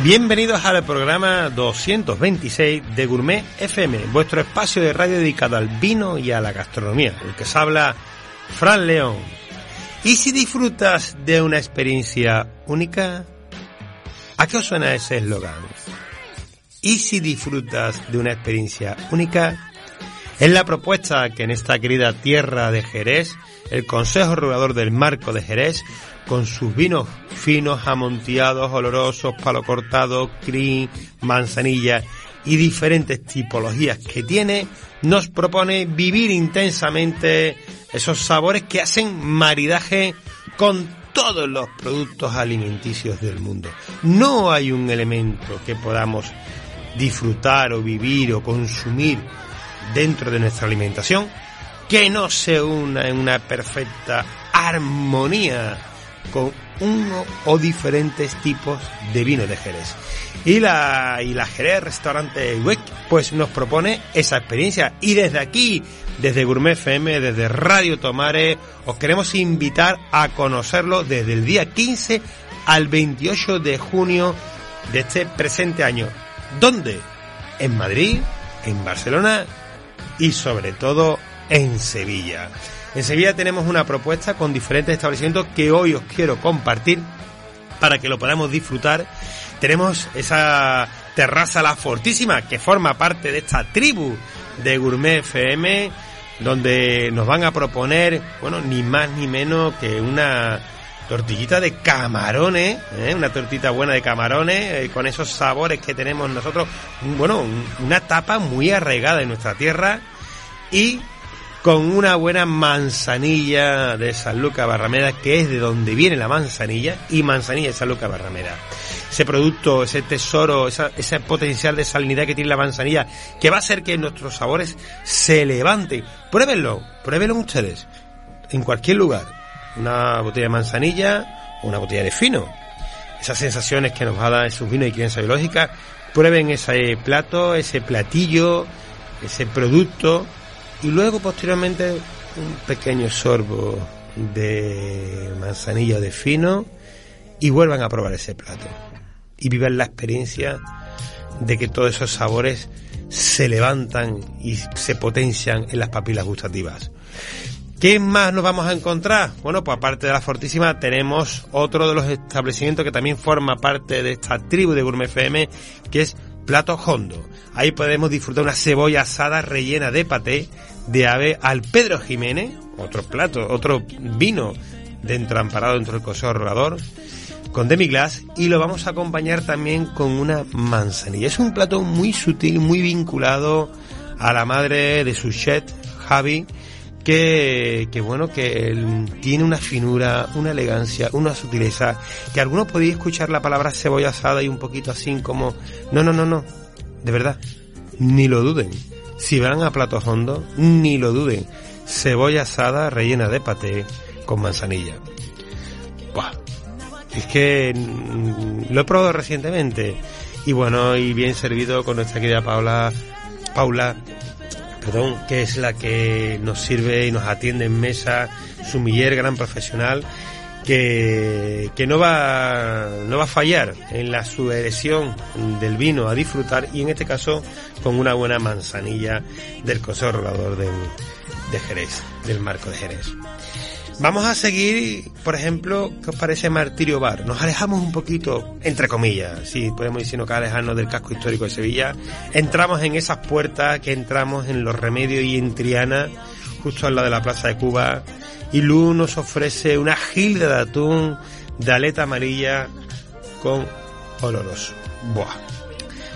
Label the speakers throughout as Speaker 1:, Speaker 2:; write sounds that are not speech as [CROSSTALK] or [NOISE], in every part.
Speaker 1: Bienvenidos al programa 226 de Gourmet FM, vuestro espacio de radio dedicado al vino y a la gastronomía. El que se habla, Fran León. ¿Y si disfrutas de una experiencia única? ¿A qué os suena ese eslogan? ¿Y si disfrutas de una experiencia única? Es la propuesta que en esta querida tierra de Jerez, el Consejo Regulador del Marco de Jerez con sus vinos finos, amonteados, olorosos, palo cortado, cream, manzanilla y diferentes tipologías que tiene, nos propone vivir intensamente esos sabores que hacen maridaje con todos los productos alimenticios del mundo. No hay un elemento que podamos disfrutar o vivir o consumir dentro de nuestra alimentación que no se una en una perfecta armonía con uno o diferentes tipos de vino de Jerez. Y la, y la Jerez Restaurante Week pues nos propone esa experiencia. Y desde aquí, desde Gourmet FM, desde Radio Tomare, os queremos invitar a conocerlo desde el día 15 al 28 de junio de este presente año. ¿Dónde? En Madrid, en Barcelona y sobre todo en Sevilla. En Sevilla tenemos una propuesta con diferentes establecimientos que hoy os quiero compartir para que lo podamos disfrutar. Tenemos esa terraza La Fortísima que forma parte de esta tribu de Gourmet FM donde nos van a proponer, bueno, ni más ni menos que una tortillita de camarones, ¿eh? una tortita buena de camarones, eh, con esos sabores que tenemos nosotros, bueno, una tapa muy arraigada en nuestra tierra y con una buena manzanilla de San Lucas Barrameda, que es de donde viene la manzanilla, y manzanilla de San Lucas Barrameda. Ese producto, ese tesoro, ese potencial de salinidad que tiene la manzanilla, que va a hacer que nuestros sabores se levanten. Pruébenlo, pruébenlo ustedes, en cualquier lugar. Una botella de manzanilla o una botella de fino. Esas sensaciones que nos va a dar esos vinos y crianza biológica, prueben ese plato, ese platillo, ese producto y luego posteriormente un pequeño sorbo de manzanilla de fino y vuelvan a probar ese plato y vivan la experiencia de que todos esos sabores se levantan y se potencian en las papilas gustativas. ¿Qué más nos vamos a encontrar? Bueno, pues aparte de la Fortísima tenemos otro de los establecimientos que también forma parte de esta tribu de Gourmet FM, que es Plato Hondo. Ahí podemos disfrutar una cebolla asada rellena de paté de ave al Pedro Jiménez, otro plato, otro vino de entramparado dentro del Consejo Rogador, con demi-glace y lo vamos a acompañar también con una manzanilla. Es un plato muy sutil, muy vinculado a la madre de su chef, Javi, que, que bueno, que tiene una finura, una elegancia, una sutileza, que algunos podéis escuchar la palabra cebolla asada y un poquito así como, no, no, no, no, de verdad, ni lo duden si van a platos hondos, ni lo duden. Cebolla asada rellena de paté con manzanilla. Buah. Es que mm, lo he probado recientemente. Y bueno, y bien servido con nuestra querida Paula, Paula, perdón, que es la que nos sirve y nos atiende en mesa, sumiller, gran profesional que, que no, va, no va a fallar en la subversión del vino a disfrutar y en este caso con una buena manzanilla del conservador de, de Jerez, del marco de Jerez. Vamos a seguir, por ejemplo, ¿qué os parece Martirio Bar? Nos alejamos un poquito, entre comillas, si podemos decir no que alejarnos del casco histórico de Sevilla. Entramos en esas puertas que entramos en Los Remedios y en Triana, justo al lado de la Plaza de Cuba, y Lu nos ofrece una gilda de atún de aleta amarilla con oloroso. Buah.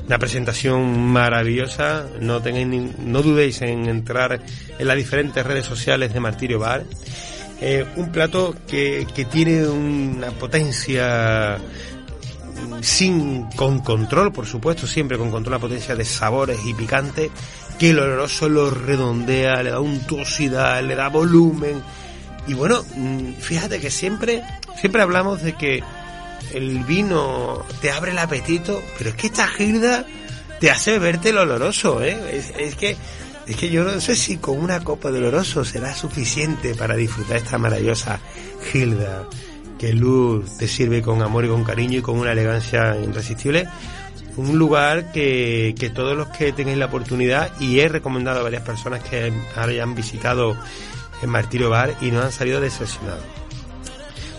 Speaker 1: Una presentación maravillosa. No tengáis no dudéis en entrar en las diferentes redes sociales de Martirio Bar. Eh, un plato que, que tiene una potencia sin con control, por supuesto, siempre con control la potencia de sabores y picante, que el oloroso lo redondea, le da untuosidad, le da volumen y bueno, mm, fíjate que siempre, siempre hablamos de que el vino te abre el apetito, pero es que esta gilda te hace verte el oloroso, ¿eh? Es, que, es que yo no sé si con una copa de oloroso será suficiente para disfrutar esta maravillosa gilda que Luz te sirve con amor y con cariño y con una elegancia irresistible. Un lugar que, que todos los que tengáis la oportunidad, y he recomendado a varias personas que hayan visitado el Martirio Bar y no han salido decepcionados.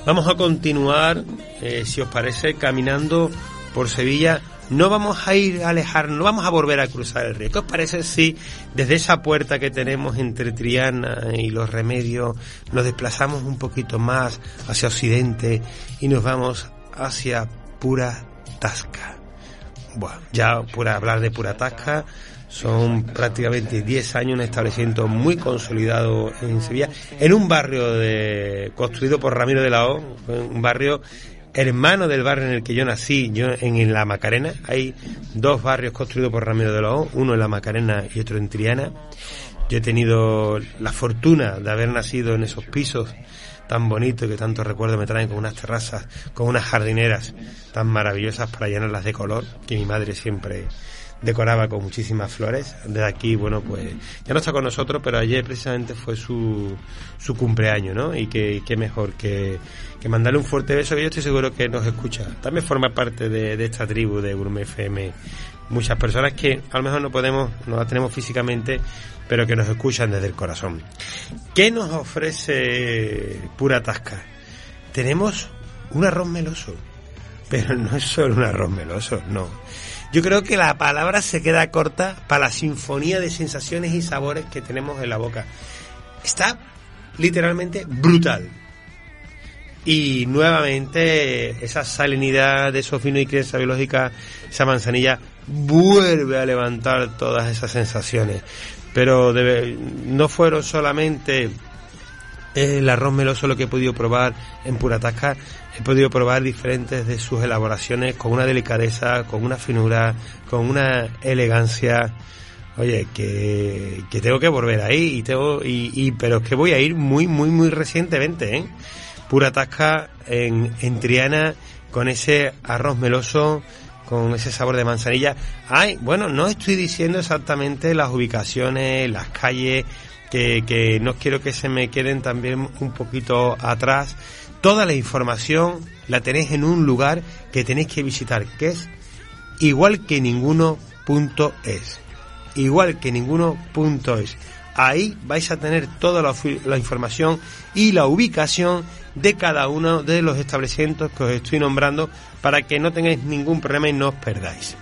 Speaker 1: Vamos a continuar, eh, si os parece, caminando por Sevilla no vamos a ir a alejar, no vamos a volver a cruzar el río. ¿Qué os parece si desde esa puerta que tenemos entre Triana y los Remedios nos desplazamos un poquito más hacia occidente y nos vamos hacia Pura Tasca? Bueno, ya por hablar de Pura Tasca, son prácticamente 10 años un establecimiento muy consolidado en Sevilla, en un barrio de, construido por Ramiro de la O, un barrio hermano del barrio en el que yo nací, yo en, La Macarena. Hay dos barrios construidos por Ramiro de los uno en La Macarena y otro en Triana. Yo he tenido la fortuna de haber nacido en esos pisos tan bonitos que tanto recuerdo me traen con unas terrazas, con unas jardineras tan maravillosas para llenarlas de color, que mi madre siempre decoraba con muchísimas flores. Desde aquí, bueno, pues ya no está con nosotros, pero ayer precisamente fue su, su cumpleaños, ¿no? Y que, qué mejor que, que mandarle un fuerte beso, que yo estoy seguro que nos escucha. También forma parte de, de esta tribu de Gourmet FM. Muchas personas que a lo mejor no podemos, no las tenemos físicamente, pero que nos escuchan desde el corazón. ¿Qué nos ofrece Pura Tasca? Tenemos un arroz meloso, pero no es solo un arroz meloso, no yo creo que la palabra se queda corta para la sinfonía de sensaciones y sabores que tenemos en la boca. Está literalmente brutal. Y nuevamente esa salinidad de esos vinos y crianza biológica, esa manzanilla, vuelve a levantar todas esas sensaciones. Pero no fueron solamente el arroz meloso lo que he podido probar en Puratasca, he podido probar diferentes de sus elaboraciones con una delicadeza, con una finura, con una elegancia. Oye, que, que tengo que volver ahí y tengo y, y pero es que voy a ir muy muy muy recientemente, ¿eh? Pura tasca en, en Triana con ese arroz meloso con ese sabor de manzanilla. Ay, bueno, no estoy diciendo exactamente las ubicaciones, las calles, que, que no quiero que se me queden también un poquito atrás Toda la información la tenéis en un lugar que tenéis que visitar, que es igual que ninguno punto es. Igual que ninguno punto es. Ahí vais a tener toda la, información y la ubicación de cada uno de los establecimientos que os estoy nombrando para que no tengáis ningún problema y no os perdáis.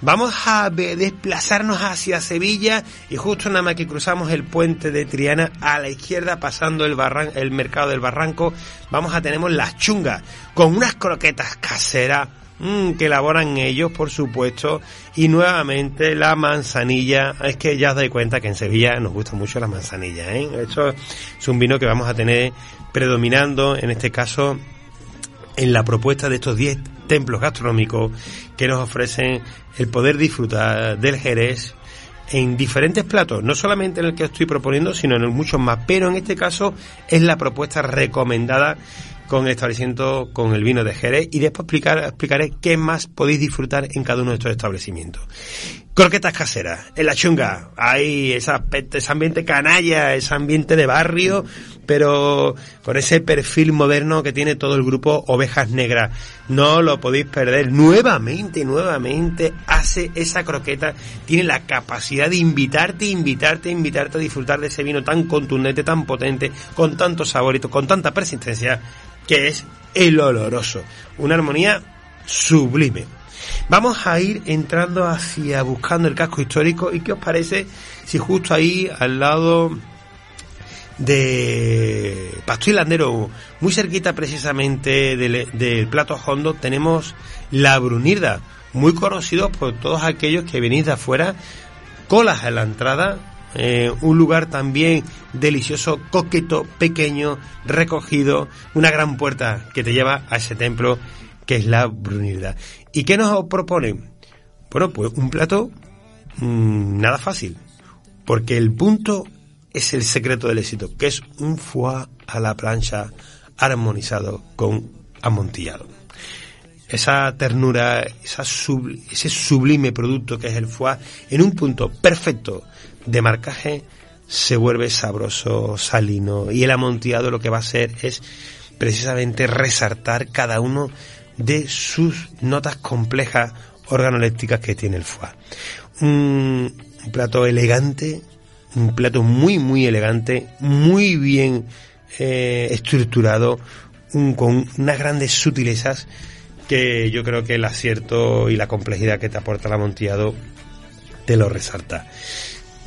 Speaker 1: Vamos a desplazarnos hacia Sevilla y justo nada más que cruzamos el puente de Triana a la izquierda pasando el, el mercado del Barranco, vamos a tener las chungas con unas croquetas caseras mm, que elaboran ellos, por supuesto, y nuevamente la manzanilla. Es que ya os dais cuenta que en Sevilla nos gusta mucho la manzanilla. ¿eh? Esto es un vino que vamos a tener predominando, en este caso, en la propuesta de estos 10 templos gastronómicos que nos ofrecen el poder disfrutar del Jerez en diferentes platos, no solamente en el que estoy proponiendo, sino en muchos más, pero en este caso es la propuesta recomendada con el establecimiento con el vino de Jerez y después explicar, explicaré qué más podéis disfrutar en cada uno de estos establecimientos. Croquetas caseras, en la chunga, hay ese ambiente canalla, ese ambiente de barrio, pero con ese perfil moderno que tiene todo el grupo Ovejas Negras. No lo podéis perder. Nuevamente, nuevamente hace esa croqueta, tiene la capacidad de invitarte, invitarte, invitarte a disfrutar de ese vino tan contundente, tan potente, con tanto saborito, con tanta persistencia, que es el oloroso. Una armonía sublime. Vamos a ir entrando hacia buscando el casco histórico. Y qué os parece si justo ahí al lado de Pasto Landero, muy cerquita precisamente del, Plato Hondo, tenemos la Brunirda, muy conocido por todos aquellos que venís de afuera, colas a la entrada, eh, un lugar también delicioso, coqueto, pequeño, recogido, una gran puerta que te lleva a ese templo que es la Brunilda. ¿Y qué nos proponen? Bueno, pues un plato mm, nada fácil, porque el punto es el secreto del éxito, que es un foie a la plancha armonizado con amontillado. Esa ternura, esa ese sublime producto que es el foie, en un punto perfecto de marcaje, se vuelve sabroso, salino, y el amontillado lo que va a hacer es precisamente resaltar cada uno de sus notas complejas organolépticas que tiene el foie. Un, plato elegante, un plato muy, muy elegante, muy bien eh, estructurado, con unas grandes sutilezas que yo creo que el acierto y la complejidad que te aporta el amontillado te lo resalta.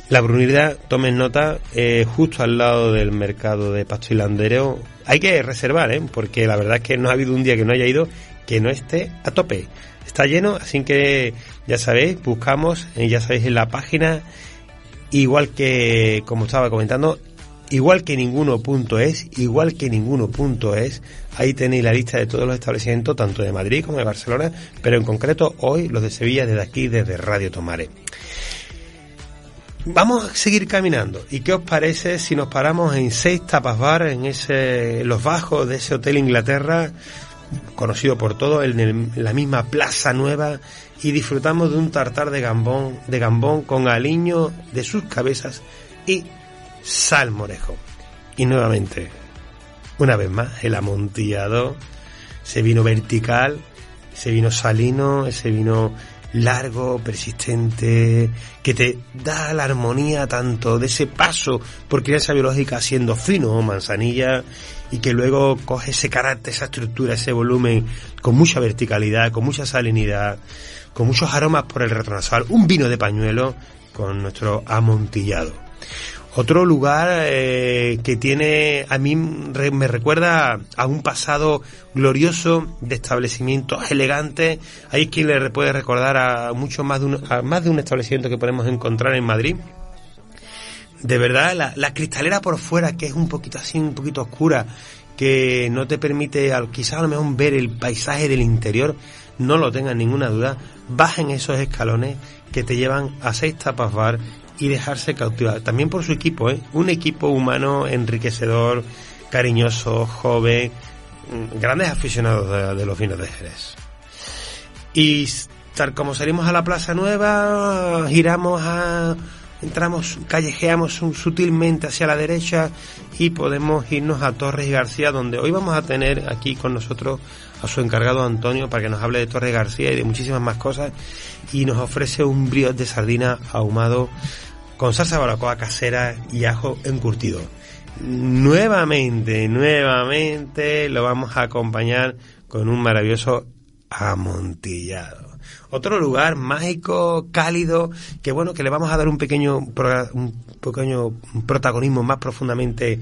Speaker 1: La Brunilda, tomen nota, eh, justo al lado del mercado de Pasto y. Hay que reservar, ¿eh? porque la verdad es que no ha habido un día que no haya ido que no esté a tope. Está lleno, así que ya sabéis, buscamos, eh, ya sabéis en la página, igual que, como estaba comentando, igual que ninguno punto es, igual que ninguno punto es, ahí tenéis la lista de todos los establecimientos, tanto de Madrid como de Barcelona, pero en concreto hoy los de Sevilla desde aquí, desde Radio Tomare. Vamos a seguir caminando. ¿Y qué os parece si nos paramos en seis tapas bar, en ese, los bajos de ese hotel Inglaterra, conocido por todo, en, la misma Plaza Nueva, y disfrutamos de un tartar de gambón, de gambón con aliño de sus cabezas y salmorejo. Y nuevamente, una vez más, el amontillado, ese vino vertical, ese vino salino, ese vino largo, persistente, que te da la armonía tanto de ese paso por crianza biológica siendo fino, manzanilla, y que luego coge ese carácter, esa estructura, ese volumen, con mucha verticalidad, con mucha salinidad, con muchos aromas por el retronasal, un vino de pañuelo con nuestro amontillado. Otro lugar eh, que tiene, a mí me recuerda a un pasado glorioso de establecimientos elegantes. Hay quien le puede recordar a mucho más de un, más de un establecimiento que podemos encontrar en Madrid. De verdad, la, la cristalera por fuera, que es un poquito así, un poquito oscura, que no te permite quizás a lo mejor ver el paisaje del interior, no lo tengas ninguna duda, bajen esos escalones que te llevan a seis tapas bar y dejarse cautivar. También por su equipo, ¿eh? Un equipo humano enriquecedor, cariñoso, joven, mm, grandes aficionados de, los vinos de Jerez. Y tal como salimos a la Plaza Nueva, giramos a entramos, callejeamos sutilmente hacia la derecha y podemos irnos a Torres García, donde hoy vamos a tener aquí con nosotros a su encargado Antonio para que nos hable de Torres García y de muchísimas más cosas y nos ofrece un brío de sardina ahumado con salsa baracoa casera y ajo encurtido. Nuevamente, nuevamente lo vamos a acompañar con un maravilloso amontillado. Otro lugar mágico, cálido, que bueno, que le vamos a dar un pequeño, un pequeño protagonismo más profundamente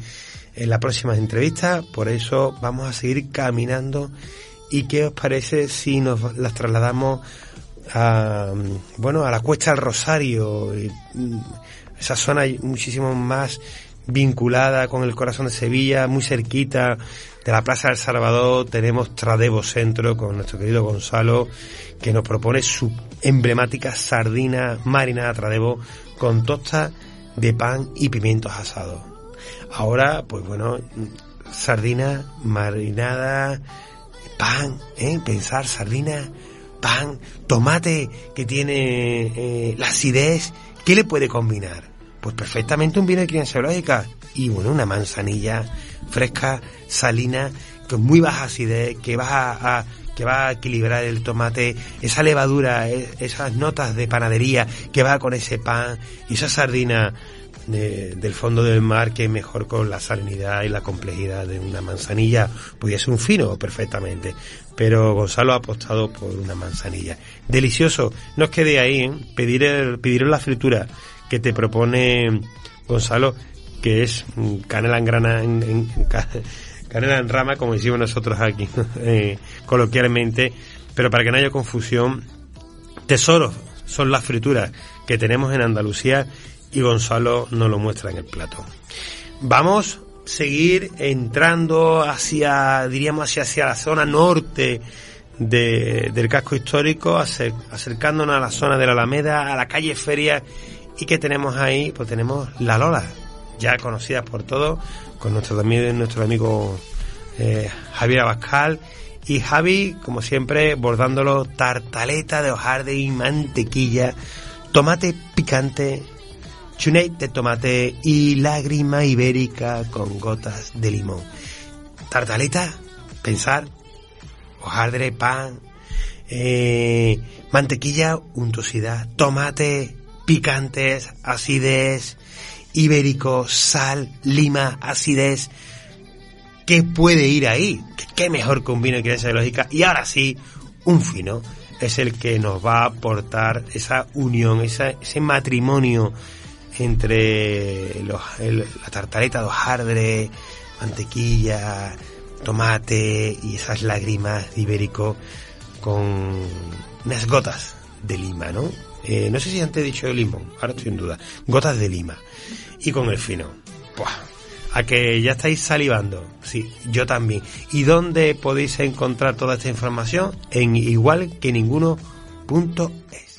Speaker 1: en la próxima entrevista. Por eso vamos a seguir caminando. ¿Y qué os parece si nos las trasladamos bueno, a la Cuesta del Rosario, mm, esa zona muchísimo más vinculada con el corazón de Sevilla, muy cerquita de la Plaza del Salvador, tenemos Tradevo Centro con nuestro querido Gonzalo, que nos propone su emblemática sardina marinada Tradevo con tosta de pan y pimientos asados. Ahora, pues bueno, sardina marinada, pan, ¿eh? pensar sardina pan, tomate que tiene eh, la acidez, ¿qué le puede combinar? Pues perfectamente un vino de crianza biológica y bueno, una manzanilla fresca, salina, con muy baja acidez, que va a, que va a equilibrar el tomate, esa levadura, e, esas notas de panadería que va con ese pan y esa sardina del fondo del mar que mejor con la salinidad y la complejidad de una manzanilla pudiese un fino perfectamente. Pero Gonzalo ha apostado por una manzanilla. Delicioso. No os quede ahí ¿eh? pedir el, la fritura que te propone Gonzalo que es canela en grana en, [LAUGHS] canela en rama como decimos nosotros aquí [LAUGHS] eh, coloquialmente. Pero para que no haya confusión tesoros son las frituras que tenemos en Andalucía y Gonzalo nos lo muestra en el plato. Vamos a seguir entrando hacia, diríamos, hacia, hacia la zona norte de, del casco histórico, acercándonos a la zona de la Alameda, a la calle Feria, y que tenemos ahí, pues tenemos La Lola, ya conocida por todos, con nuestro, también nuestro amigo eh, Javier Abascal, y Javi, como siempre, bordándolo tartaleta de hojarde y mantequilla, tomate picante, chunet de tomate y lágrima ibérica con gotas de limón. tartaleta, pensar, hojaldre, pan, eh, mantequilla, untuosidad, tomate, picantes, acidez, ibérico, sal, lima, acidez. ¿Qué puede ir ahí? ¿Qué mejor combina que esa lógica? Y ahora sí, un fino es el que nos va a aportar esa unión, ese matrimonio entre los, la tartaleta de hojaldre, mantequilla, tomate y esas lágrimas ibérico con unas gotas de lima, ¿no? Eh, no sé si antes he dicho limón, ahora estoy en duda. Gotas de lima. Y con el fino. A que ya estáis salivando. Sí, yo también. ¿Y dónde podéis encontrar toda esta información? En igual que ninguno.es.